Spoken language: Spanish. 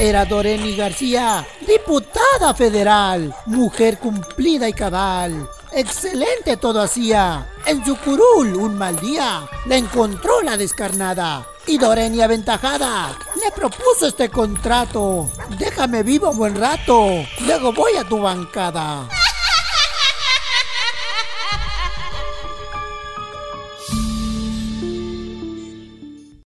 Era Doreni García, diputada federal, mujer cumplida y cabal. Excelente todo hacía. En su curul un mal día la encontró la descarnada. Y Doreni aventajada le propuso este contrato. Déjame vivo un buen rato, luego voy a tu bancada.